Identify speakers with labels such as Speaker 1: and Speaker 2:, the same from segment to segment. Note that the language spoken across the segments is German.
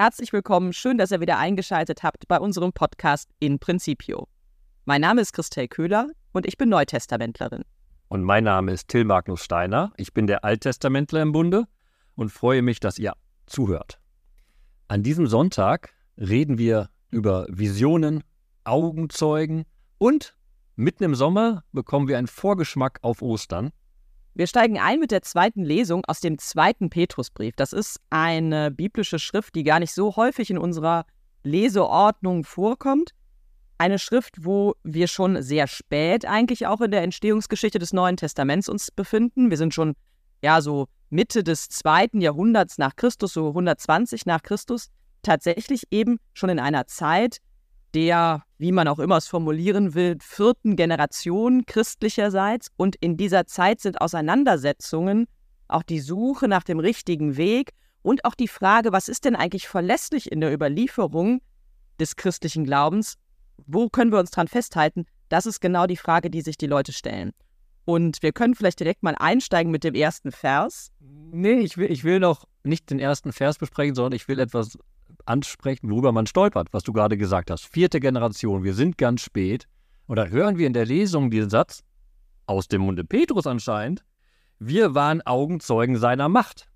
Speaker 1: Herzlich willkommen, schön, dass ihr wieder eingeschaltet habt bei unserem Podcast In Principio. Mein Name ist Christel Köhler und ich bin Neutestamentlerin.
Speaker 2: Und mein Name ist Till Magnus Steiner. Ich bin der Alttestamentler im Bunde und freue mich, dass ihr zuhört. An diesem Sonntag reden wir über Visionen, Augenzeugen und mitten im Sommer bekommen wir einen Vorgeschmack auf Ostern.
Speaker 1: Wir steigen ein mit der zweiten Lesung aus dem zweiten Petrusbrief. Das ist eine biblische Schrift, die gar nicht so häufig in unserer Leseordnung vorkommt. Eine Schrift, wo wir schon sehr spät eigentlich auch in der Entstehungsgeschichte des Neuen Testaments uns befinden. Wir sind schon ja so Mitte des zweiten Jahrhunderts nach Christus, so 120 nach Christus, tatsächlich eben schon in einer Zeit der wie man auch immer es formulieren will, vierten Generation christlicherseits. Und in dieser Zeit sind Auseinandersetzungen, auch die Suche nach dem richtigen Weg und auch die Frage, was ist denn eigentlich verlässlich in der Überlieferung des christlichen Glaubens? Wo können wir uns dran festhalten? Das ist genau die Frage, die sich die Leute stellen. Und wir können vielleicht direkt mal einsteigen mit dem ersten Vers.
Speaker 2: Nee, ich will, ich will noch nicht den ersten Vers besprechen, sondern ich will etwas ansprechen, worüber man stolpert, was du gerade gesagt hast. Vierte Generation, wir sind ganz spät. Und da hören wir in der Lesung diesen Satz, aus dem Munde Petrus anscheinend, wir waren Augenzeugen seiner Macht.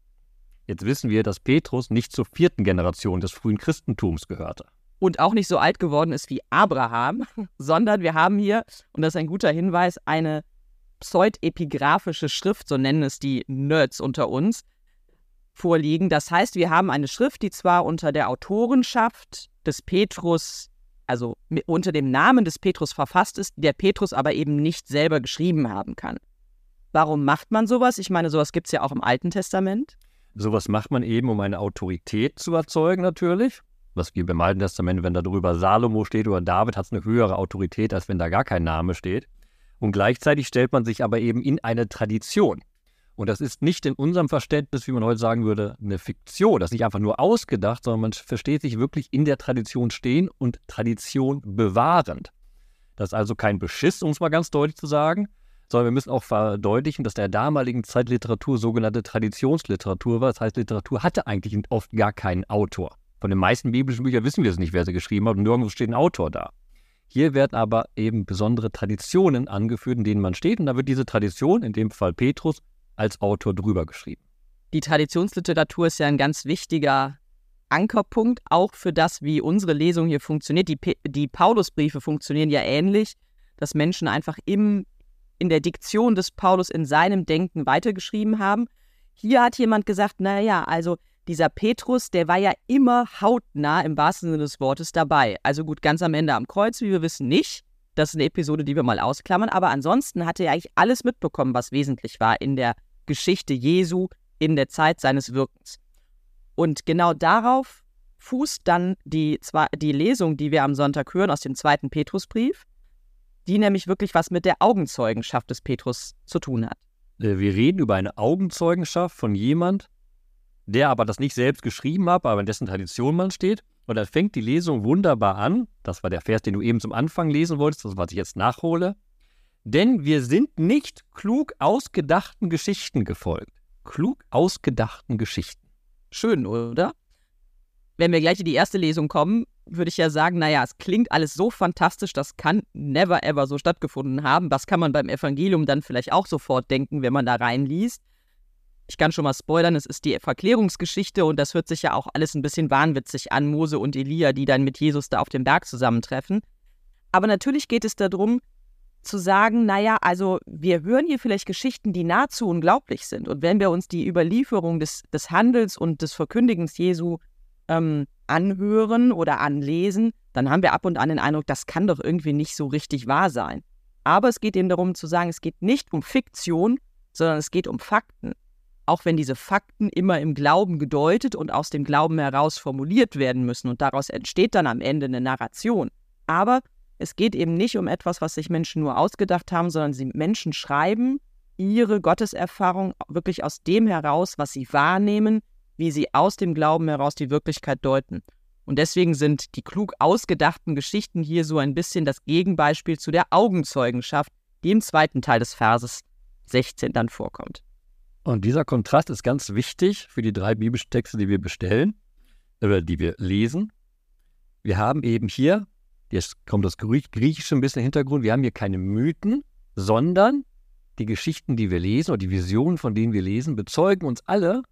Speaker 2: Jetzt wissen wir, dass Petrus nicht zur vierten Generation des frühen Christentums gehörte.
Speaker 1: Und auch nicht so alt geworden ist wie Abraham, sondern wir haben hier, und das ist ein guter Hinweis, eine pseudepigraphische Schrift, so nennen es die Nerds unter uns, vorliegen. Das heißt, wir haben eine Schrift, die zwar unter der Autorenschaft des Petrus, also unter dem Namen des Petrus verfasst ist, der Petrus aber eben nicht selber geschrieben haben kann. Warum macht man sowas? Ich meine, sowas gibt es ja auch im Alten Testament.
Speaker 2: Sowas macht man eben, um eine Autorität zu erzeugen, natürlich. Was gibt im Alten Testament, wenn da drüber Salomo steht oder David, hat es eine höhere Autorität, als wenn da gar kein Name steht. Und gleichzeitig stellt man sich aber eben in eine Tradition. Und das ist nicht in unserem Verständnis, wie man heute sagen würde, eine Fiktion. Das ist nicht einfach nur ausgedacht, sondern man versteht sich wirklich in der Tradition stehen und Tradition bewahrend. Das ist also kein Beschiss, um es mal ganz deutlich zu sagen, sondern wir müssen auch verdeutlichen, dass der damaligen Zeit Literatur sogenannte Traditionsliteratur war. Das heißt, Literatur hatte eigentlich oft gar keinen Autor. Von den meisten biblischen Büchern wissen wir es nicht, wer sie geschrieben hat und nirgendwo steht ein Autor da. Hier werden aber eben besondere Traditionen angeführt, in denen man steht. Und da wird diese Tradition, in dem Fall Petrus, als Autor drüber geschrieben.
Speaker 1: Die Traditionsliteratur ist ja ein ganz wichtiger Ankerpunkt, auch für das, wie unsere Lesung hier funktioniert. Die, die Paulusbriefe funktionieren ja ähnlich, dass Menschen einfach im, in der Diktion des Paulus in seinem Denken weitergeschrieben haben. Hier hat jemand gesagt, naja, also dieser Petrus, der war ja immer hautnah im wahrsten Sinne des Wortes dabei. Also gut, ganz am Ende am Kreuz, wie wir wissen, nicht. Das ist eine Episode, die wir mal ausklammern. Aber ansonsten hatte er eigentlich alles mitbekommen, was wesentlich war in der Geschichte Jesu, in der Zeit seines Wirkens. Und genau darauf fußt dann die, die Lesung, die wir am Sonntag hören aus dem zweiten Petrusbrief, die nämlich wirklich was mit der Augenzeugenschaft des Petrus zu tun hat.
Speaker 2: Äh, wir reden über eine Augenzeugenschaft von jemand, der aber das nicht selbst geschrieben hat, aber in dessen Tradition man steht und dann fängt die Lesung wunderbar an. Das war der Vers, den du eben zum Anfang lesen wolltest, das was ich jetzt nachhole. Denn wir sind nicht klug ausgedachten Geschichten gefolgt. Klug ausgedachten Geschichten.
Speaker 1: Schön, oder? Wenn wir gleich in die erste Lesung kommen, würde ich ja sagen, naja, es klingt alles so fantastisch, das kann never ever so stattgefunden haben. Was kann man beim Evangelium dann vielleicht auch sofort denken, wenn man da reinliest? Ich kann schon mal spoilern, es ist die Verklärungsgeschichte und das hört sich ja auch alles ein bisschen wahnwitzig an, Mose und Elia, die dann mit Jesus da auf dem Berg zusammentreffen. Aber natürlich geht es darum, zu sagen, naja, also wir hören hier vielleicht Geschichten, die nahezu unglaublich sind. Und wenn wir uns die Überlieferung des, des Handels und des Verkündigens Jesu ähm, anhören oder anlesen, dann haben wir ab und an den Eindruck, das kann doch irgendwie nicht so richtig wahr sein. Aber es geht eben darum zu sagen, es geht nicht um Fiktion, sondern es geht um Fakten auch wenn diese Fakten immer im Glauben gedeutet und aus dem Glauben heraus formuliert werden müssen und daraus entsteht dann am Ende eine Narration. Aber es geht eben nicht um etwas, was sich Menschen nur ausgedacht haben, sondern sie Menschen schreiben ihre Gotteserfahrung wirklich aus dem heraus, was sie wahrnehmen, wie sie aus dem Glauben heraus die Wirklichkeit deuten. Und deswegen sind die klug ausgedachten Geschichten hier so ein bisschen das Gegenbeispiel zu der Augenzeugenschaft, die im zweiten Teil des Verses 16 dann vorkommt.
Speaker 2: Und dieser Kontrast ist ganz wichtig für die drei biblischen Texte, die wir bestellen. oder die wir lesen. Wir haben eben hier, jetzt kommt das Griechische ein bisschen im Hintergrund, wir haben hier keine Mythen, sondern die Geschichten, die wir lesen oder die Visionen, von denen wir lesen, bezeugen uns alle,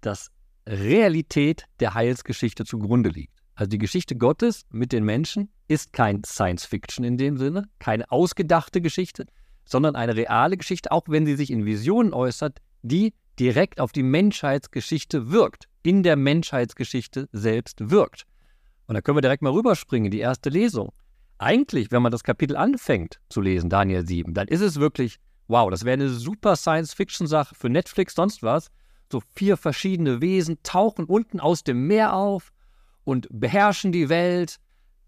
Speaker 2: dass Realität der Heilsgeschichte zugrunde liegt. Also die Geschichte Gottes mit den Menschen ist kein Science Fiction in dem Sinne, keine ausgedachte Geschichte, sondern eine reale Geschichte, auch wenn sie sich in Visionen äußert, die direkt auf die Menschheitsgeschichte wirkt, in der Menschheitsgeschichte selbst wirkt. Und da können wir direkt mal rüberspringen, die erste Lesung. Eigentlich, wenn man das Kapitel anfängt zu lesen, Daniel 7, dann ist es wirklich, wow, das wäre eine super Science-Fiction-Sache für Netflix, sonst was. So vier verschiedene Wesen tauchen unten aus dem Meer auf und beherrschen die Welt.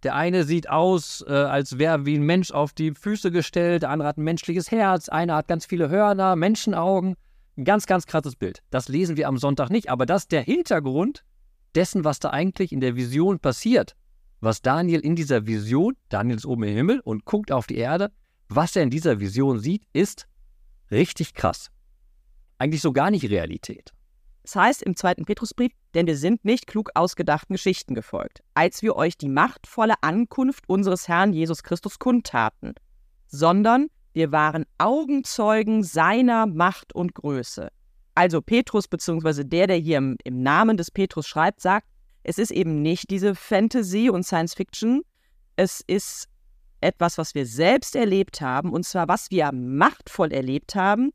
Speaker 2: Der eine sieht aus, äh, als wäre wie ein Mensch auf die Füße gestellt, der andere hat ein menschliches Herz, einer hat ganz viele Hörner, Menschenaugen. Ein ganz, ganz krasses Bild. Das lesen wir am Sonntag nicht, aber das ist der Hintergrund dessen, was da eigentlich in der Vision passiert. Was Daniel in dieser Vision, Daniel ist oben im Himmel und guckt auf die Erde, was er in dieser Vision sieht, ist richtig krass. Eigentlich so gar nicht Realität.
Speaker 1: Das heißt im zweiten Petrusbrief, denn wir sind nicht klug ausgedachten Geschichten gefolgt, als wir euch die machtvolle Ankunft unseres Herrn Jesus Christus kundtaten, sondern wir waren Augenzeugen seiner Macht und Größe. Also Petrus, beziehungsweise der, der hier im, im Namen des Petrus schreibt, sagt, es ist eben nicht diese Fantasy und Science Fiction, es ist etwas, was wir selbst erlebt haben, und zwar was wir machtvoll erlebt haben,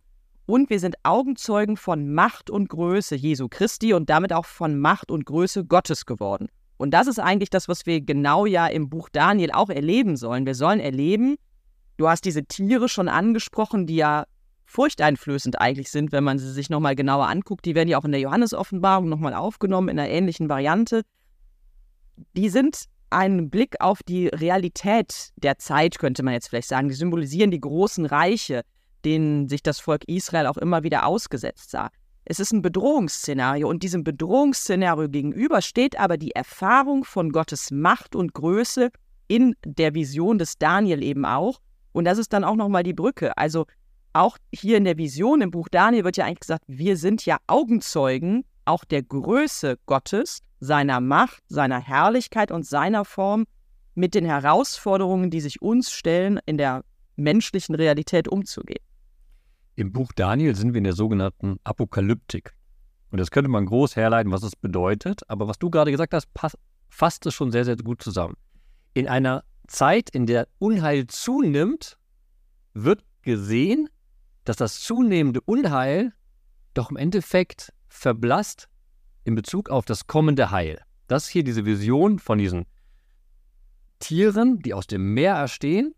Speaker 1: und wir sind Augenzeugen von Macht und Größe Jesu Christi und damit auch von Macht und Größe Gottes geworden. Und das ist eigentlich das, was wir genau ja im Buch Daniel auch erleben sollen. Wir sollen erleben, du hast diese Tiere schon angesprochen, die ja furchteinflößend eigentlich sind, wenn man sie sich nochmal genauer anguckt. Die werden ja auch in der Johannesoffenbarung nochmal aufgenommen, in einer ähnlichen Variante. Die sind ein Blick auf die Realität der Zeit, könnte man jetzt vielleicht sagen. Die symbolisieren die großen Reiche, denen sich das Volk Israel auch immer wieder ausgesetzt sah. Es ist ein Bedrohungsszenario und diesem Bedrohungsszenario gegenüber steht aber die Erfahrung von Gottes Macht und Größe in der Vision des Daniel eben auch. Und das ist dann auch nochmal die Brücke. Also auch hier in der Vision im Buch Daniel wird ja eigentlich gesagt, wir sind ja Augenzeugen auch der Größe Gottes, seiner Macht, seiner Herrlichkeit und seiner Form mit den Herausforderungen, die sich uns stellen, in der menschlichen Realität umzugehen.
Speaker 2: Im Buch Daniel sind wir in der sogenannten Apokalyptik. Und das könnte man groß herleiten, was es bedeutet. Aber was du gerade gesagt hast, fasst es schon sehr, sehr gut zusammen. In einer Zeit, in der Unheil zunimmt, wird gesehen, dass das zunehmende Unheil doch im Endeffekt verblasst in Bezug auf das kommende Heil. Das ist hier diese Vision von diesen Tieren, die aus dem Meer erstehen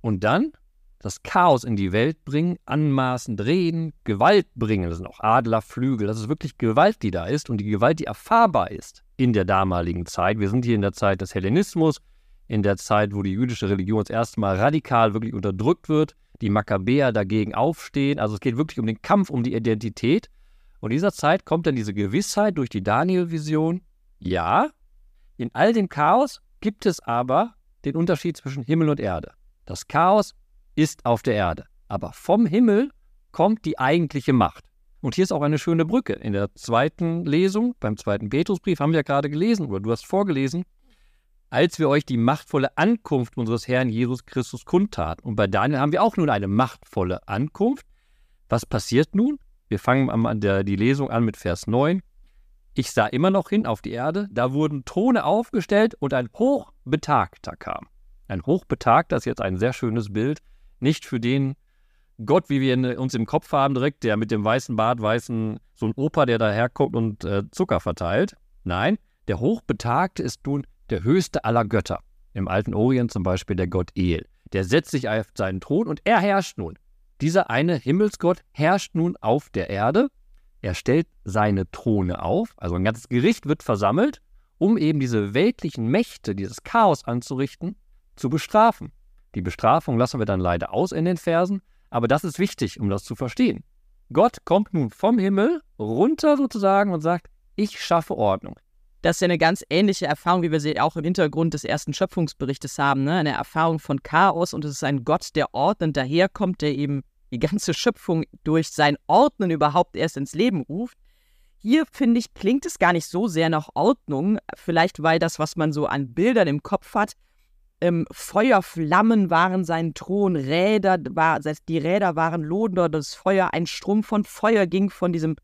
Speaker 2: und dann das Chaos in die Welt bringen, anmaßend reden, Gewalt bringen. Das sind auch Adlerflügel. Das ist wirklich Gewalt, die da ist und die Gewalt, die erfahrbar ist in der damaligen Zeit. Wir sind hier in der Zeit des Hellenismus, in der Zeit, wo die jüdische Religion das erste Mal radikal wirklich unterdrückt wird die Makkabäer dagegen aufstehen. Also es geht wirklich um den Kampf um die Identität. Und in dieser Zeit kommt dann diese Gewissheit durch die Daniel-Vision, ja, in all dem Chaos gibt es aber den Unterschied zwischen Himmel und Erde. Das Chaos ist auf der Erde, aber vom Himmel kommt die eigentliche Macht. Und hier ist auch eine schöne Brücke. In der zweiten Lesung, beim zweiten Petrusbrief, haben wir ja gerade gelesen, oder du hast vorgelesen, als wir euch die machtvolle Ankunft unseres Herrn Jesus Christus kundtaten. Und bei Daniel haben wir auch nun eine machtvolle Ankunft. Was passiert nun? Wir fangen an der, die Lesung an mit Vers 9. Ich sah immer noch hin auf die Erde, da wurden Throne aufgestellt und ein Hochbetagter kam. Ein Hochbetagter ist jetzt ein sehr schönes Bild, nicht für den Gott, wie wir uns im Kopf haben, direkt, der mit dem weißen Bart, weißen, so ein Opa, der daherkommt und äh, Zucker verteilt. Nein, der Hochbetagte ist nun der höchste aller Götter. Im alten Orient zum Beispiel der Gott El. Der setzt sich auf seinen Thron und er herrscht nun. Dieser eine Himmelsgott herrscht nun auf der Erde. Er stellt seine Throne auf, also ein ganzes Gericht wird versammelt, um eben diese weltlichen Mächte, dieses Chaos anzurichten, zu bestrafen. Die Bestrafung lassen wir dann leider aus in den Versen, aber das ist wichtig, um das zu verstehen. Gott kommt nun vom Himmel runter sozusagen und sagt, ich schaffe Ordnung.
Speaker 1: Das ist ja eine ganz ähnliche Erfahrung, wie wir sie auch im Hintergrund des ersten Schöpfungsberichtes haben. Ne? Eine Erfahrung von Chaos und es ist ein Gott, der ordnend daherkommt, der eben die ganze Schöpfung durch sein Ordnen überhaupt erst ins Leben ruft. hier finde ich, klingt es gar nicht so sehr nach Ordnung. Vielleicht, weil das, was man so an Bildern im Kopf hat, ähm, Feuerflammen waren sein Thron, Räder, war, die Räder waren lodender, das Feuer, ein Strom von Feuer ging von diesem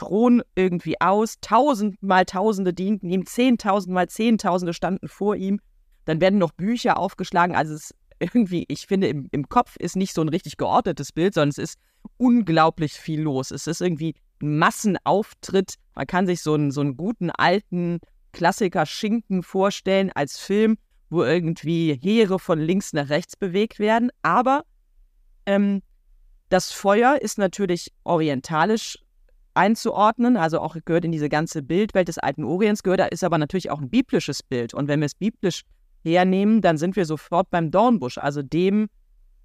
Speaker 1: Thron irgendwie aus. Tausendmal Tausende dienten ihm, zehntausendmal Zehntausende standen vor ihm. Dann werden noch Bücher aufgeschlagen. Also es irgendwie, ich finde, im, im Kopf ist nicht so ein richtig geordnetes Bild, sondern es ist unglaublich viel los. Es ist irgendwie ein Massenauftritt. Man kann sich so einen, so einen guten alten Klassiker Schinken vorstellen als Film, wo irgendwie Heere von links nach rechts bewegt werden. Aber ähm, das Feuer ist natürlich orientalisch einzuordnen, also auch gehört in diese ganze Bildwelt des alten Orients gehört, da ist aber natürlich auch ein biblisches Bild. Und wenn wir es biblisch hernehmen, dann sind wir sofort beim Dornbusch, also dem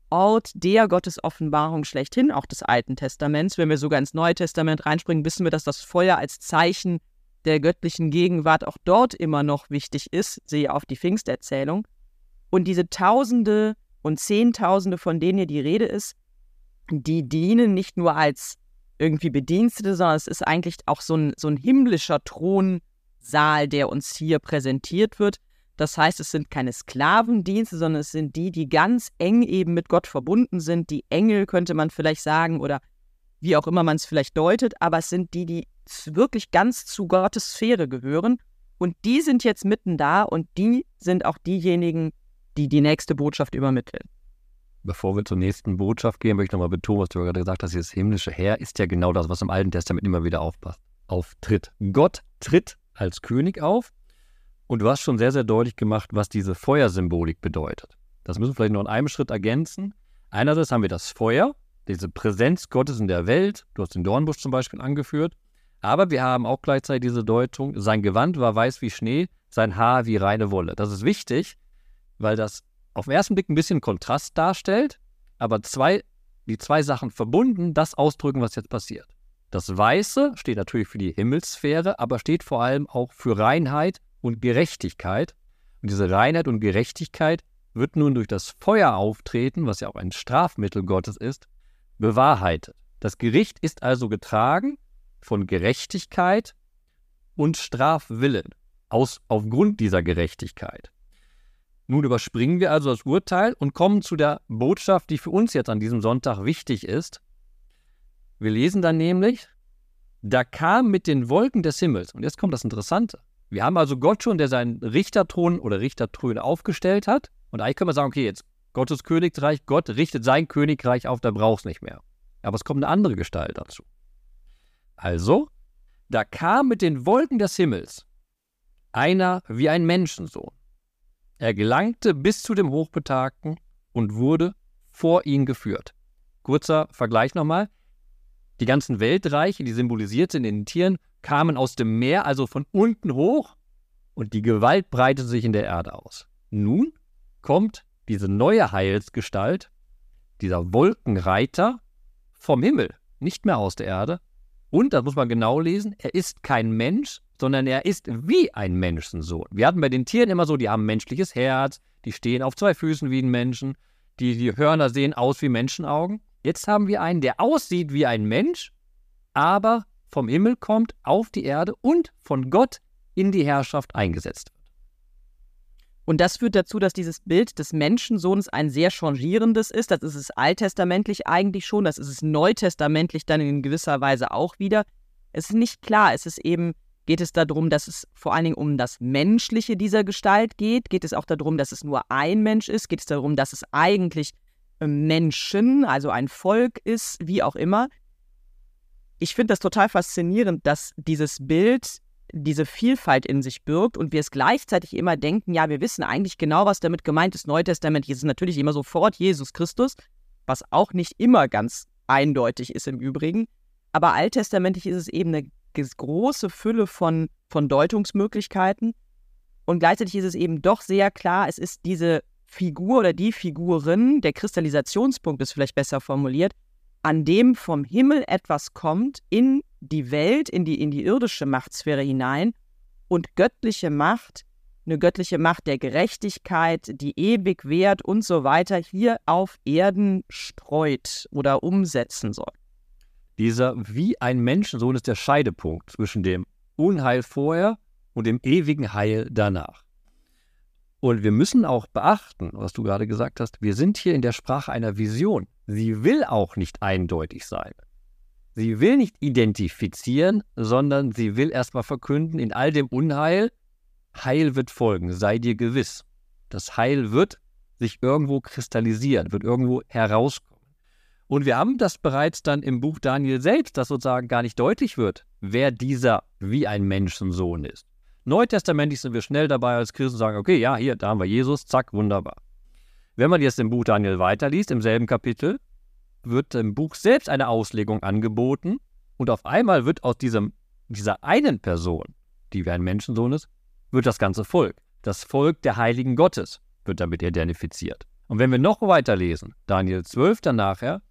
Speaker 1: Ort der Gottesoffenbarung schlechthin, auch des Alten Testaments. Wenn wir sogar ins Neue Testament reinspringen, wissen wir, dass das Feuer als Zeichen der göttlichen Gegenwart auch dort immer noch wichtig ist, sehe auf die Pfingsterzählung. Und diese Tausende und Zehntausende, von denen hier die Rede ist, die dienen nicht nur als irgendwie Bedienstete, sondern es ist eigentlich auch so ein, so ein himmlischer Thronsaal, der uns hier präsentiert wird. Das heißt, es sind keine Sklavendienste, sondern es sind die, die ganz eng eben mit Gott verbunden sind. Die Engel könnte man vielleicht sagen oder wie auch immer man es vielleicht deutet, aber es sind die, die wirklich ganz zu Gottes Sphäre gehören. Und die sind jetzt mitten da und die sind auch diejenigen, die die nächste Botschaft übermitteln.
Speaker 2: Bevor wir zur nächsten Botschaft gehen, möchte ich nochmal betonen, was du gerade gesagt hast, dieses himmlische Heer ist ja genau das, was im Alten Testament immer wieder aufpasst, auftritt. Gott tritt als König auf und du hast schon sehr, sehr deutlich gemacht, was diese Feuersymbolik bedeutet. Das müssen wir vielleicht noch in einem Schritt ergänzen. Einerseits haben wir das Feuer, diese Präsenz Gottes in der Welt. Du hast den Dornbusch zum Beispiel angeführt. Aber wir haben auch gleichzeitig diese Deutung, sein Gewand war weiß wie Schnee, sein Haar wie reine Wolle. Das ist wichtig, weil das auf den ersten Blick ein bisschen Kontrast darstellt, aber zwei, die zwei Sachen verbunden das ausdrücken, was jetzt passiert. Das Weiße steht natürlich für die Himmelssphäre, aber steht vor allem auch für Reinheit und Gerechtigkeit. Und diese Reinheit und Gerechtigkeit wird nun durch das Feuer auftreten, was ja auch ein Strafmittel Gottes ist, bewahrheitet. Das Gericht ist also getragen von Gerechtigkeit und Strafwillen aus, aufgrund dieser Gerechtigkeit. Nun überspringen wir also das Urteil und kommen zu der Botschaft, die für uns jetzt an diesem Sonntag wichtig ist. Wir lesen dann nämlich, da kam mit den Wolken des Himmels, und jetzt kommt das Interessante. Wir haben also Gott schon, der seinen Richterthron oder Richtertröne aufgestellt hat. Und eigentlich können wir sagen, okay, jetzt Gottes Königreich, Gott richtet sein Königreich auf, da braucht es nicht mehr. Aber es kommt eine andere Gestalt dazu. Also, da kam mit den Wolken des Himmels einer wie ein Menschensohn. Er gelangte bis zu dem Hochbetagten und wurde vor ihn geführt. Kurzer Vergleich nochmal. Die ganzen Weltreiche, die symbolisiert sind in den Tieren, kamen aus dem Meer, also von unten hoch, und die Gewalt breitete sich in der Erde aus. Nun kommt diese neue Heilsgestalt, dieser Wolkenreiter, vom Himmel, nicht mehr aus der Erde. Und, das muss man genau lesen, er ist kein Mensch, sondern er ist wie ein Menschensohn. Wir hatten bei den Tieren immer so, die haben ein menschliches Herz, die stehen auf zwei Füßen wie ein Menschen, die, die Hörner sehen aus wie Menschenaugen. Jetzt haben wir einen, der aussieht wie ein Mensch, aber vom Himmel kommt auf die Erde und von Gott in die Herrschaft eingesetzt wird.
Speaker 1: Und das führt dazu, dass dieses Bild des Menschensohns ein sehr changierendes ist. Das ist es alttestamentlich eigentlich schon, das ist es neutestamentlich dann in gewisser Weise auch wieder. Es ist nicht klar, es ist eben Geht es darum, dass es vor allen Dingen um das Menschliche dieser Gestalt geht? Geht es auch darum, dass es nur ein Mensch ist? Geht es darum, dass es eigentlich ähm, Menschen, also ein Volk ist, wie auch immer? Ich finde das total faszinierend, dass dieses Bild diese Vielfalt in sich birgt und wir es gleichzeitig immer denken, ja, wir wissen eigentlich genau, was damit gemeint ist. Neutestamentlich ist es natürlich immer sofort Jesus Christus, was auch nicht immer ganz eindeutig ist im Übrigen. Aber alttestamentlich ist es eben eine große Fülle von, von Deutungsmöglichkeiten. Und gleichzeitig ist es eben doch sehr klar, es ist diese Figur oder die Figurin, der Kristallisationspunkt ist vielleicht besser formuliert, an dem vom Himmel etwas kommt in die Welt, in die, in die irdische Machtsphäre hinein und göttliche Macht, eine göttliche Macht der Gerechtigkeit, die ewig währt und so weiter, hier auf Erden streut oder umsetzen soll.
Speaker 2: Dieser wie ein Menschensohn ist der Scheidepunkt zwischen dem Unheil vorher und dem ewigen Heil danach. Und wir müssen auch beachten, was du gerade gesagt hast, wir sind hier in der Sprache einer Vision. Sie will auch nicht eindeutig sein. Sie will nicht identifizieren, sondern sie will erstmal verkünden, in all dem Unheil, Heil wird folgen, sei dir gewiss. Das Heil wird sich irgendwo kristallisieren, wird irgendwo herauskommen. Und wir haben das bereits dann im Buch Daniel selbst, dass sozusagen gar nicht deutlich wird, wer dieser wie ein Menschensohn ist. Neutestamentlich sind wir schnell dabei als Christen sagen, okay, ja, hier, da haben wir Jesus, zack, wunderbar. Wenn man jetzt im Buch Daniel weiterliest, im selben Kapitel, wird im Buch selbst eine Auslegung angeboten und auf einmal wird aus diesem, dieser einen Person, die wie ein Menschensohn ist, wird das ganze Volk, das Volk der Heiligen Gottes, wird damit identifiziert. Und wenn wir noch weiter lesen, Daniel 12 dann nachher,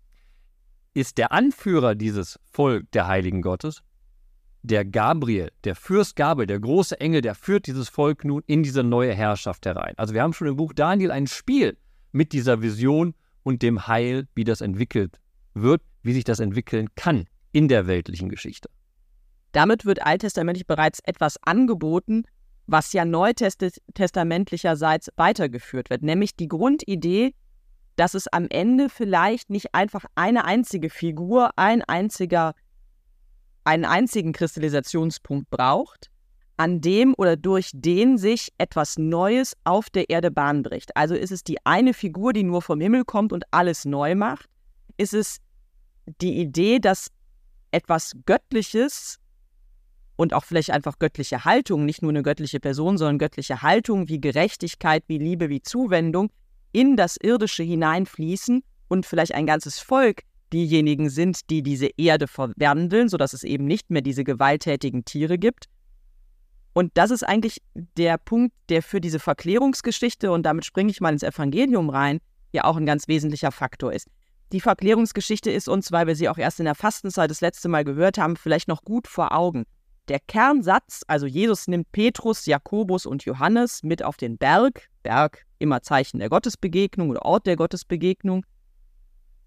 Speaker 2: ist der Anführer dieses Volk der Heiligen Gottes der Gabriel, der Fürst Gabriel, der große Engel, der führt dieses Volk nun in diese neue Herrschaft herein. Also wir haben schon im Buch Daniel ein Spiel mit dieser Vision und dem Heil, wie das entwickelt wird, wie sich das entwickeln kann in der weltlichen Geschichte.
Speaker 1: Damit wird alttestamentlich bereits etwas angeboten, was ja neutestamentlicherseits weitergeführt wird, nämlich die Grundidee, dass es am Ende vielleicht nicht einfach eine einzige Figur, ein einziger einen einzigen Kristallisationspunkt braucht, an dem oder durch den sich etwas Neues auf der Erde Bahn bricht. Also ist es die eine Figur, die nur vom Himmel kommt und alles neu macht? Ist es die Idee, dass etwas Göttliches und auch vielleicht einfach göttliche Haltung, nicht nur eine göttliche Person, sondern göttliche Haltung wie Gerechtigkeit, wie Liebe, wie Zuwendung in das Irdische hineinfließen und vielleicht ein ganzes Volk diejenigen sind, die diese Erde verwandeln, sodass es eben nicht mehr diese gewalttätigen Tiere gibt. Und das ist eigentlich der Punkt, der für diese Verklärungsgeschichte, und damit springe ich mal ins Evangelium rein, ja auch ein ganz wesentlicher Faktor ist. Die Verklärungsgeschichte ist uns, weil wir sie auch erst in der Fastenzeit das letzte Mal gehört haben, vielleicht noch gut vor Augen. Der Kernsatz, also Jesus nimmt Petrus, Jakobus und Johannes mit auf den Berg, Berg immer Zeichen der Gottesbegegnung oder Ort der Gottesbegegnung,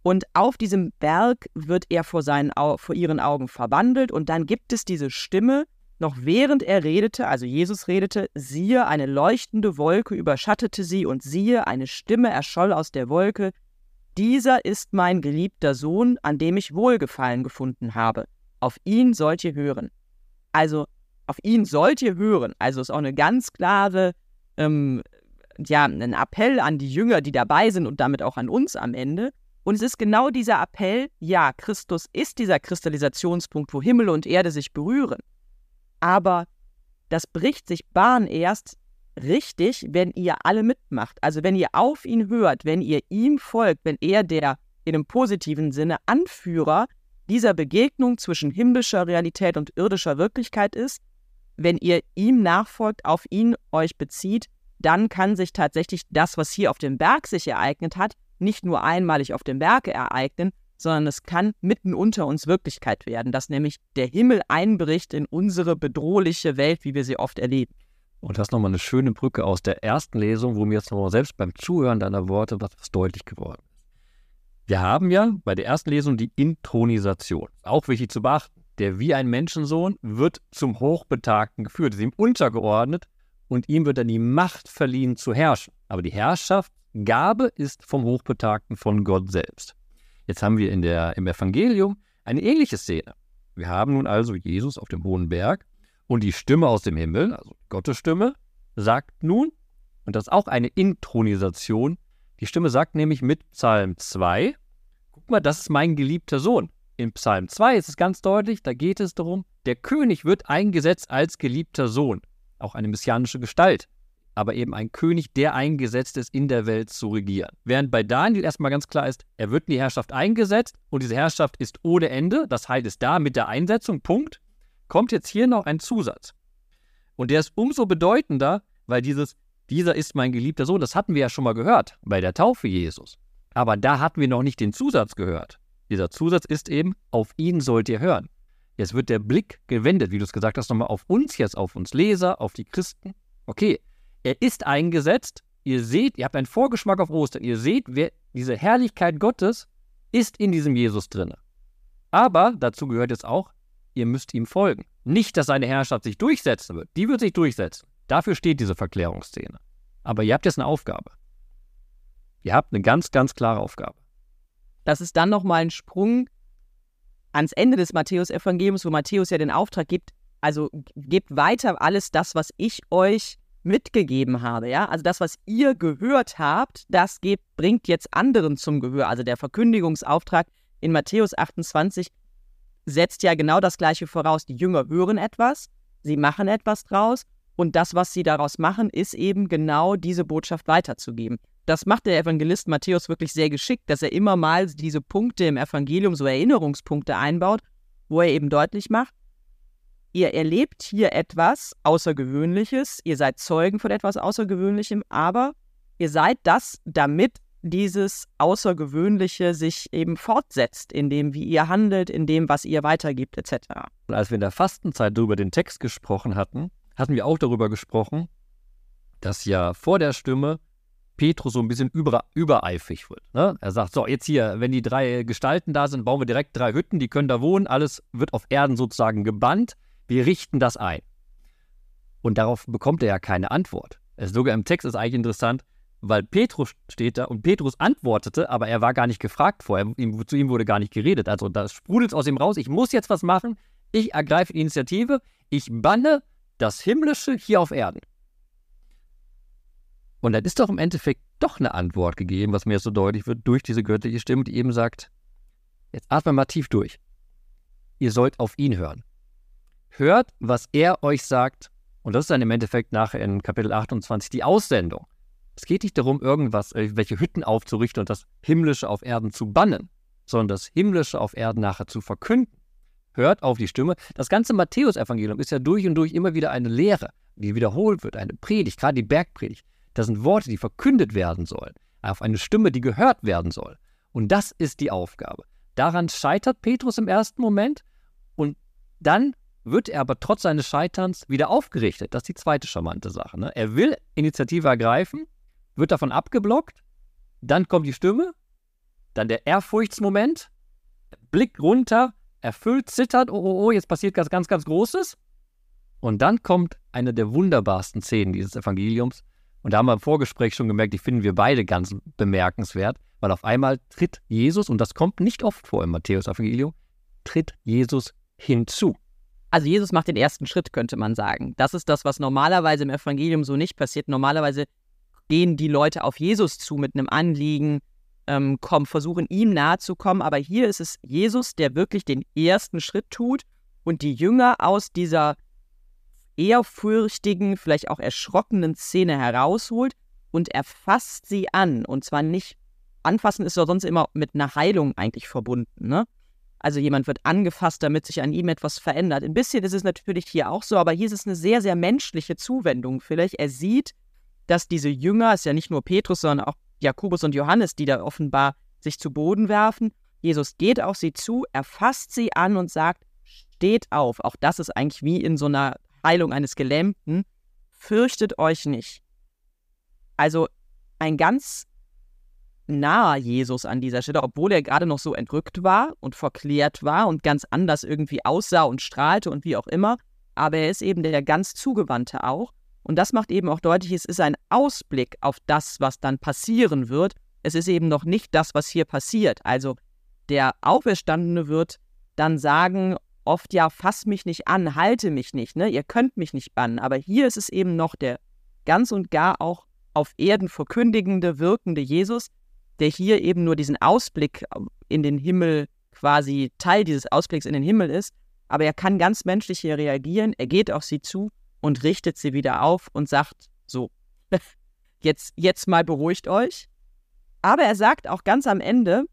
Speaker 1: und auf diesem Berg wird er vor, seinen, vor ihren Augen verwandelt und dann gibt es diese Stimme, noch während er redete, also Jesus redete, siehe, eine leuchtende Wolke überschattete sie und siehe, eine Stimme erscholl aus der Wolke, dieser ist mein geliebter Sohn, an dem ich Wohlgefallen gefunden habe. Auf ihn sollt ihr hören. Also, auf ihn sollt ihr hören. Also ist auch eine ganz klare, ähm, ja, ein Appell an die Jünger, die dabei sind und damit auch an uns am Ende. Und es ist genau dieser Appell, ja, Christus ist dieser Kristallisationspunkt, wo Himmel und Erde sich berühren. Aber das bricht sich Bahn erst richtig, wenn ihr alle mitmacht. Also wenn ihr auf ihn hört, wenn ihr ihm folgt, wenn er der in einem positiven Sinne Anführer dieser Begegnung zwischen himmlischer Realität und irdischer Wirklichkeit ist, wenn ihr ihm nachfolgt, auf ihn euch bezieht, dann kann sich tatsächlich das, was hier auf dem Berg sich ereignet hat, nicht nur einmalig auf dem Berge ereignen, sondern es kann mitten unter uns Wirklichkeit werden, dass nämlich der Himmel einbricht in unsere bedrohliche Welt, wie wir sie oft erleben.
Speaker 2: Und das ist nochmal eine schöne Brücke aus der ersten Lesung, wo mir jetzt nochmal selbst beim Zuhören deiner Worte was deutlich geworden ist. Wir haben ja bei der ersten Lesung die Intronisation. Auch wichtig zu beachten. Der wie ein Menschensohn wird zum Hochbetagten geführt, ist ihm untergeordnet und ihm wird dann die Macht verliehen zu herrschen. Aber die Herrschaft Gabe ist vom Hochbetagten von Gott selbst. Jetzt haben wir in der, im Evangelium eine ähnliche Szene. Wir haben nun also Jesus auf dem hohen Berg und die Stimme aus dem Himmel, also Gottes Stimme, sagt nun, und das ist auch eine Intronisation, die Stimme sagt nämlich mit Psalm 2, guck mal, das ist mein geliebter Sohn. In Psalm 2 ist es ganz deutlich, da geht es darum, der König wird eingesetzt als geliebter Sohn, auch eine messianische Gestalt aber eben ein König, der eingesetzt ist, in der Welt zu regieren. Während bei Daniel erstmal ganz klar ist, er wird in die Herrschaft eingesetzt und diese Herrschaft ist ohne Ende, das Heil ist da mit der Einsetzung, Punkt, kommt jetzt hier noch ein Zusatz. Und der ist umso bedeutender, weil dieses, dieser ist mein geliebter Sohn, das hatten wir ja schon mal gehört bei der Taufe Jesus. Aber da hatten wir noch nicht den Zusatz gehört. Dieser Zusatz ist eben, auf ihn sollt ihr hören. Jetzt wird der Blick gewendet, wie du es gesagt hast, nochmal auf uns jetzt, auf uns Leser, auf die Christen. Okay, er ist eingesetzt. Ihr seht, ihr habt einen Vorgeschmack auf Ostern. Ihr seht, wer, diese Herrlichkeit Gottes ist in diesem Jesus drin. Aber dazu gehört jetzt auch, ihr müsst ihm folgen. Nicht, dass seine Herrschaft sich durchsetzen wird. Die wird sich durchsetzen. Dafür steht diese Verklärungsszene. Aber ihr habt jetzt eine Aufgabe. Ihr habt eine ganz, ganz klare Aufgabe.
Speaker 1: Das ist dann nochmal ein Sprung ans Ende des Matthäus-Evangeliums, wo Matthäus ja den Auftrag gibt, also gebt weiter alles das, was ich euch mitgegeben habe, ja, also das, was ihr gehört habt, das gebt, bringt jetzt anderen zum Gehör. Also der Verkündigungsauftrag in Matthäus 28 setzt ja genau das Gleiche voraus. Die Jünger hören etwas, sie machen etwas draus und das, was sie daraus machen, ist eben genau diese Botschaft weiterzugeben. Das macht der Evangelist Matthäus wirklich sehr geschickt, dass er immer mal diese Punkte im Evangelium, so Erinnerungspunkte einbaut, wo er eben deutlich macht, ihr erlebt hier etwas Außergewöhnliches, ihr seid Zeugen von etwas Außergewöhnlichem, aber ihr seid das, damit dieses Außergewöhnliche sich eben fortsetzt, in dem, wie ihr handelt, in dem, was ihr weitergibt, etc.
Speaker 2: Und als wir in der Fastenzeit darüber den Text gesprochen hatten, hatten wir auch darüber gesprochen, dass ja vor der Stimme Petrus so ein bisschen über, übereifrig wird. Ne? Er sagt, so, jetzt hier, wenn die drei Gestalten da sind, bauen wir direkt drei Hütten, die können da wohnen, alles wird auf Erden sozusagen gebannt, wir richten das ein. Und darauf bekommt er ja keine Antwort. Es sogar im Text ist eigentlich interessant, weil Petrus steht da und Petrus antwortete, aber er war gar nicht gefragt vorher, zu ihm wurde gar nicht geredet. Also da sprudelt es aus ihm raus, ich muss jetzt was machen, ich ergreife Initiative, ich banne das Himmlische hier auf Erden. Und dann ist doch im Endeffekt doch eine Antwort gegeben, was mir so deutlich wird, durch diese göttliche Stimme, die eben sagt, jetzt atme mal tief durch. Ihr sollt auf ihn hören. Hört, was er euch sagt. Und das ist dann im Endeffekt nachher in Kapitel 28 die Aussendung. Es geht nicht darum, irgendwas, äh, welche Hütten aufzurichten und das Himmlische auf Erden zu bannen, sondern das Himmlische auf Erden nachher zu verkünden. Hört auf die Stimme. Das ganze Matthäusevangelium ist ja durch und durch immer wieder eine Lehre, die wiederholt wird, eine Predigt, gerade die Bergpredigt. Das sind Worte, die verkündet werden sollen, auf eine Stimme, die gehört werden soll. Und das ist die Aufgabe. Daran scheitert Petrus im ersten Moment und dann wird er aber trotz seines Scheiterns wieder aufgerichtet. Das ist die zweite charmante Sache. Ne? Er will Initiative ergreifen, wird davon abgeblockt, dann kommt die Stimme, dann der Ehrfurchtsmoment, Blick runter, erfüllt, zittert, oh, oh, oh, jetzt passiert ganz, ganz, ganz Großes. Und dann kommt eine der wunderbarsten Szenen dieses Evangeliums. Und da haben wir im Vorgespräch schon gemerkt, die finden wir beide ganz bemerkenswert, weil auf einmal tritt Jesus, und das kommt nicht oft vor im Matthäus-Evangelium, tritt Jesus hinzu.
Speaker 1: Also Jesus macht den ersten Schritt, könnte man sagen. Das ist das, was normalerweise im Evangelium so nicht passiert. Normalerweise gehen die Leute auf Jesus zu mit einem Anliegen, ähm, kommen, versuchen ihm nahe zu kommen. Aber hier ist es Jesus, der wirklich den ersten Schritt tut und die Jünger aus dieser ehrfürchtigen, vielleicht auch erschrockenen Szene herausholt und erfasst sie an. Und zwar nicht, anfassen ist ja sonst immer mit einer Heilung eigentlich verbunden. Ne? Also jemand wird angefasst, damit sich an ihm etwas verändert. Ein bisschen ist es natürlich hier auch so, aber hier ist es eine sehr, sehr menschliche Zuwendung vielleicht. Er sieht, dass diese Jünger, es ist ja nicht nur Petrus, sondern auch Jakobus und Johannes, die da offenbar sich zu Boden werfen. Jesus geht auf sie zu, er fasst sie an und sagt, steht auf. Auch das ist eigentlich wie in so einer Heilung eines Gelähmten. Fürchtet euch nicht. Also ein ganz naher Jesus an dieser Stelle, obwohl er gerade noch so entrückt war und verklärt war und ganz anders irgendwie aussah und strahlte und wie auch immer. Aber er ist eben der ganz Zugewandte auch. Und das macht eben auch deutlich, es ist ein Ausblick auf das, was dann passieren wird. Es ist eben noch nicht das, was hier passiert. Also der Auferstandene wird dann sagen, oft ja, fass mich nicht an, halte mich nicht, ne? Ihr könnt mich nicht bannen. Aber hier ist es eben noch der ganz und gar auch auf Erden verkündigende, wirkende Jesus, der hier eben nur diesen Ausblick in den Himmel quasi Teil dieses Ausblicks in den Himmel ist. Aber er kann ganz menschlich hier reagieren. Er geht auf sie zu und richtet sie wieder auf und sagt so, jetzt, jetzt mal beruhigt euch. Aber er sagt auch ganz am Ende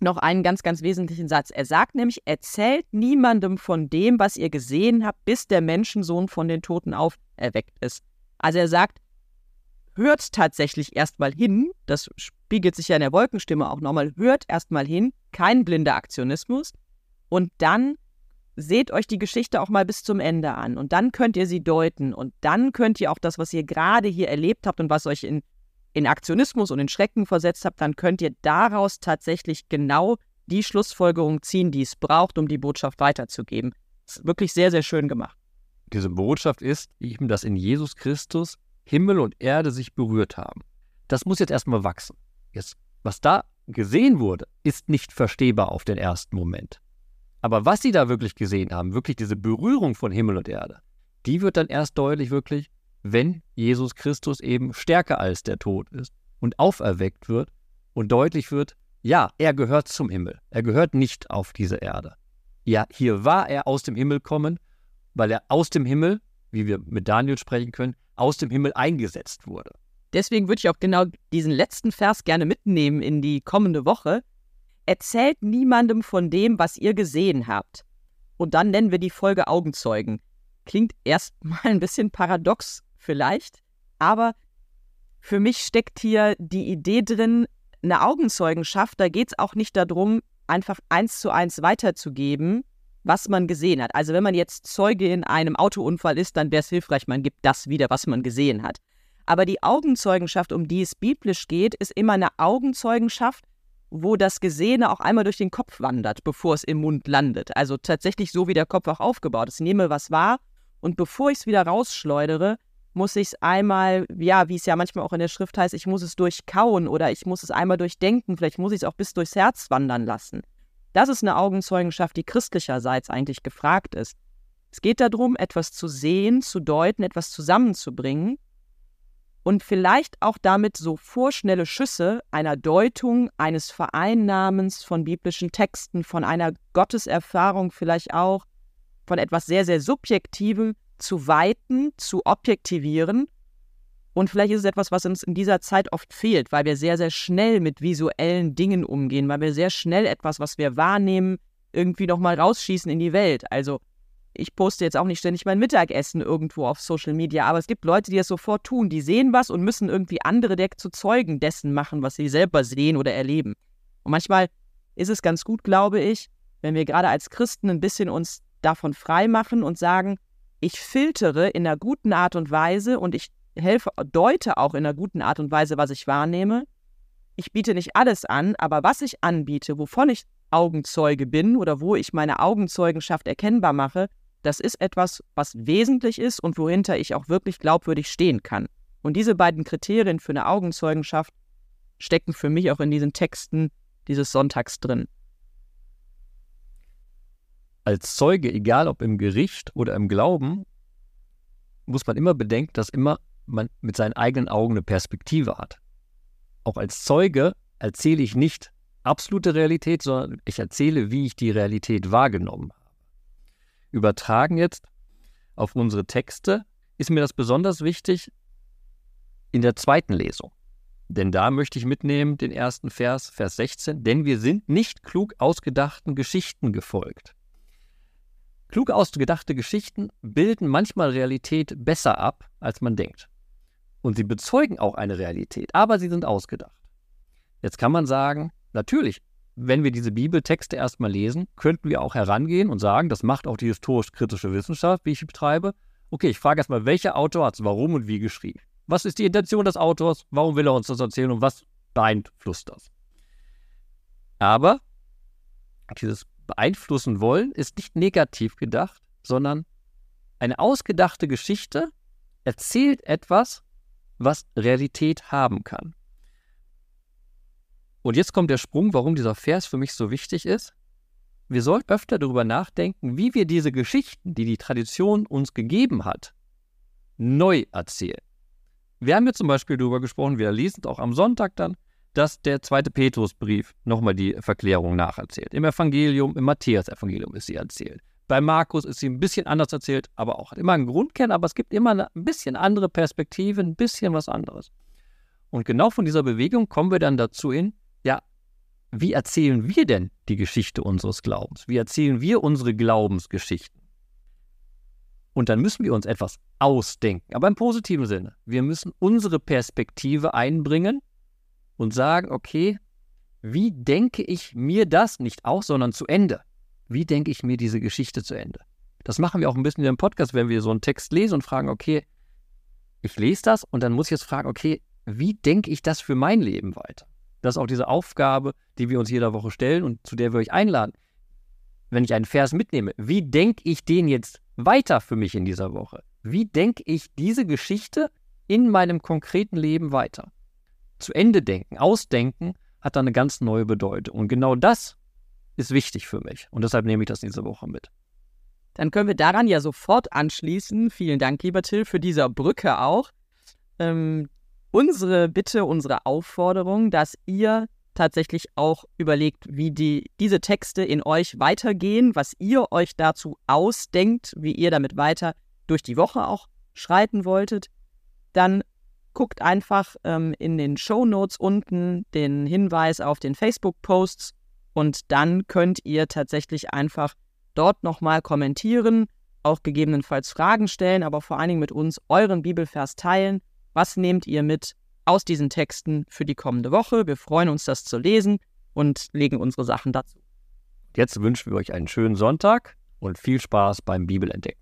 Speaker 1: noch einen ganz, ganz wesentlichen Satz. Er sagt nämlich, erzählt niemandem von dem, was ihr gesehen habt, bis der Menschensohn von den Toten auferweckt ist. Also er sagt, hört tatsächlich erstmal hin, das spiegelt sich ja in der Wolkenstimme auch nochmal, hört erstmal hin, kein blinder Aktionismus, und dann seht euch die Geschichte auch mal bis zum Ende an und dann könnt ihr sie deuten und dann könnt ihr auch das, was ihr gerade hier erlebt habt und was euch in, in Aktionismus und in Schrecken versetzt habt, dann könnt ihr daraus tatsächlich genau die Schlussfolgerung ziehen, die es braucht, um die Botschaft weiterzugeben. Das ist wirklich sehr, sehr schön gemacht.
Speaker 2: Diese Botschaft ist eben, dass in Jesus Christus Himmel und Erde sich berührt haben. Das muss jetzt erstmal wachsen. Jetzt, was da gesehen wurde, ist nicht verstehbar auf den ersten Moment. Aber was sie da wirklich gesehen haben, wirklich diese Berührung von Himmel und Erde, die wird dann erst deutlich wirklich, wenn Jesus Christus eben stärker als der Tod ist und auferweckt wird und deutlich wird, ja, er gehört zum Himmel. Er gehört nicht auf diese Erde. Ja, hier war er aus dem Himmel kommen, weil er aus dem Himmel, wie wir mit Daniel sprechen können, aus dem Himmel eingesetzt wurde.
Speaker 1: Deswegen würde ich auch genau diesen letzten Vers gerne mitnehmen in die kommende Woche. Erzählt niemandem von dem, was ihr gesehen habt. Und dann nennen wir die Folge Augenzeugen. Klingt erstmal ein bisschen paradox vielleicht, aber für mich steckt hier die Idee drin, eine Augenzeugenschaft, da geht es auch nicht darum, einfach eins zu eins weiterzugeben, was man gesehen hat. Also wenn man jetzt Zeuge in einem Autounfall ist, dann wäre es hilfreich, man gibt das wieder, was man gesehen hat. Aber die Augenzeugenschaft, um die es biblisch geht, ist immer eine Augenzeugenschaft, wo das Gesehene auch einmal durch den Kopf wandert, bevor es im Mund landet. Also tatsächlich so, wie der Kopf auch aufgebaut ist. Ich nehme was wahr und bevor ich es wieder rausschleudere, muss ich es einmal, ja, wie es ja manchmal auch in der Schrift heißt, ich muss es durchkauen oder ich muss es einmal durchdenken, vielleicht muss ich es auch bis durchs Herz wandern lassen. Das ist eine Augenzeugenschaft, die christlicherseits eigentlich gefragt ist. Es geht darum, etwas zu sehen, zu deuten, etwas zusammenzubringen und vielleicht auch damit so vorschnelle Schüsse einer Deutung, eines Vereinnahmens von biblischen Texten, von einer Gotteserfahrung vielleicht auch, von etwas sehr, sehr Subjektivem zu weiten, zu objektivieren. Und vielleicht ist es etwas, was uns in dieser Zeit oft fehlt, weil wir sehr, sehr schnell mit visuellen Dingen umgehen, weil wir sehr schnell etwas, was wir wahrnehmen, irgendwie nochmal rausschießen in die Welt. Also ich poste jetzt auch nicht ständig mein Mittagessen irgendwo auf Social Media, aber es gibt Leute, die das sofort tun. Die sehen was und müssen irgendwie andere direkt zu Zeugen dessen machen, was sie selber sehen oder erleben. Und manchmal ist es ganz gut, glaube ich, wenn wir gerade als Christen ein bisschen uns davon frei machen und sagen, ich filtere in einer guten Art und Weise und ich helfe, deute auch in einer guten Art und Weise, was ich wahrnehme. Ich biete nicht alles an, aber was ich anbiete, wovon ich Augenzeuge bin oder wo ich meine Augenzeugenschaft erkennbar mache, das ist etwas, was wesentlich ist und wohinter ich auch wirklich glaubwürdig stehen kann. Und diese beiden Kriterien für eine Augenzeugenschaft stecken für mich auch in diesen Texten dieses Sonntags drin
Speaker 2: als Zeuge, egal ob im Gericht oder im Glauben, muss man immer bedenken, dass immer man mit seinen eigenen Augen eine Perspektive hat. Auch als Zeuge erzähle ich nicht absolute Realität, sondern ich erzähle, wie ich die Realität wahrgenommen habe. Übertragen jetzt auf unsere Texte ist mir das besonders wichtig in der zweiten Lesung. Denn da möchte ich mitnehmen den ersten Vers, Vers 16, denn wir sind nicht klug ausgedachten Geschichten gefolgt. Klug ausgedachte Geschichten bilden manchmal Realität besser ab, als man denkt. Und sie bezeugen auch eine Realität, aber sie sind ausgedacht. Jetzt kann man sagen, natürlich, wenn wir diese Bibeltexte erstmal lesen, könnten wir auch herangehen und sagen, das macht auch die historisch-kritische Wissenschaft, wie ich betreibe. Okay, ich frage erstmal, welcher Autor hat es warum und wie geschrieben? Was ist die Intention des Autors? Warum will er uns das erzählen und was beeinflusst das? Aber dieses beeinflussen wollen, ist nicht negativ gedacht, sondern eine ausgedachte Geschichte erzählt etwas, was Realität haben kann. Und jetzt kommt der Sprung, warum dieser Vers für mich so wichtig ist. Wir sollten öfter darüber nachdenken, wie wir diese Geschichten, die die Tradition uns gegeben hat, neu erzählen. Wir haben jetzt zum Beispiel darüber gesprochen, wir lesen es auch am Sonntag dann, dass der zweite Petrusbrief nochmal die Verklärung nacherzählt. Im Evangelium, im Matthäus-Evangelium ist sie erzählt. Bei Markus ist sie ein bisschen anders erzählt, aber auch hat immer einen Grundkern, aber es gibt immer eine, ein bisschen andere Perspektive, ein bisschen was anderes. Und genau von dieser Bewegung kommen wir dann dazu hin, ja, wie erzählen wir denn die Geschichte unseres Glaubens? Wie erzählen wir unsere Glaubensgeschichten? Und dann müssen wir uns etwas ausdenken, aber im positiven Sinne. Wir müssen unsere Perspektive einbringen und sagen, okay, wie denke ich mir das nicht aus, sondern zu Ende? Wie denke ich mir diese Geschichte zu Ende? Das machen wir auch ein bisschen im Podcast, wenn wir so einen Text lesen und fragen, okay, ich lese das und dann muss ich jetzt fragen, okay, wie denke ich das für mein Leben weiter? Das ist auch diese Aufgabe, die wir uns jeder Woche stellen und zu der wir euch einladen. Wenn ich einen Vers mitnehme, wie denke ich den jetzt weiter für mich in dieser Woche? Wie denke ich diese Geschichte in meinem konkreten Leben weiter? Zu Ende denken, ausdenken, hat da eine ganz neue Bedeutung. Und genau das ist wichtig für mich. Und deshalb nehme ich das diese Woche mit.
Speaker 1: Dann können wir daran ja sofort anschließen. Vielen Dank, lieber Till, für diese Brücke auch. Ähm, unsere Bitte, unsere Aufforderung, dass ihr tatsächlich auch überlegt, wie die, diese Texte in euch weitergehen, was ihr euch dazu ausdenkt, wie ihr damit weiter durch die Woche auch schreiten wolltet, dann guckt einfach ähm, in den Show Notes unten den Hinweis auf den Facebook-Posts und dann könnt ihr tatsächlich einfach dort nochmal kommentieren, auch gegebenenfalls Fragen stellen, aber vor allen Dingen mit uns euren Bibelvers teilen. Was nehmt ihr mit aus diesen Texten für die kommende Woche? Wir freuen uns, das zu lesen und legen unsere Sachen dazu.
Speaker 2: Jetzt wünschen wir euch einen schönen Sonntag und viel Spaß beim Bibelentdecken.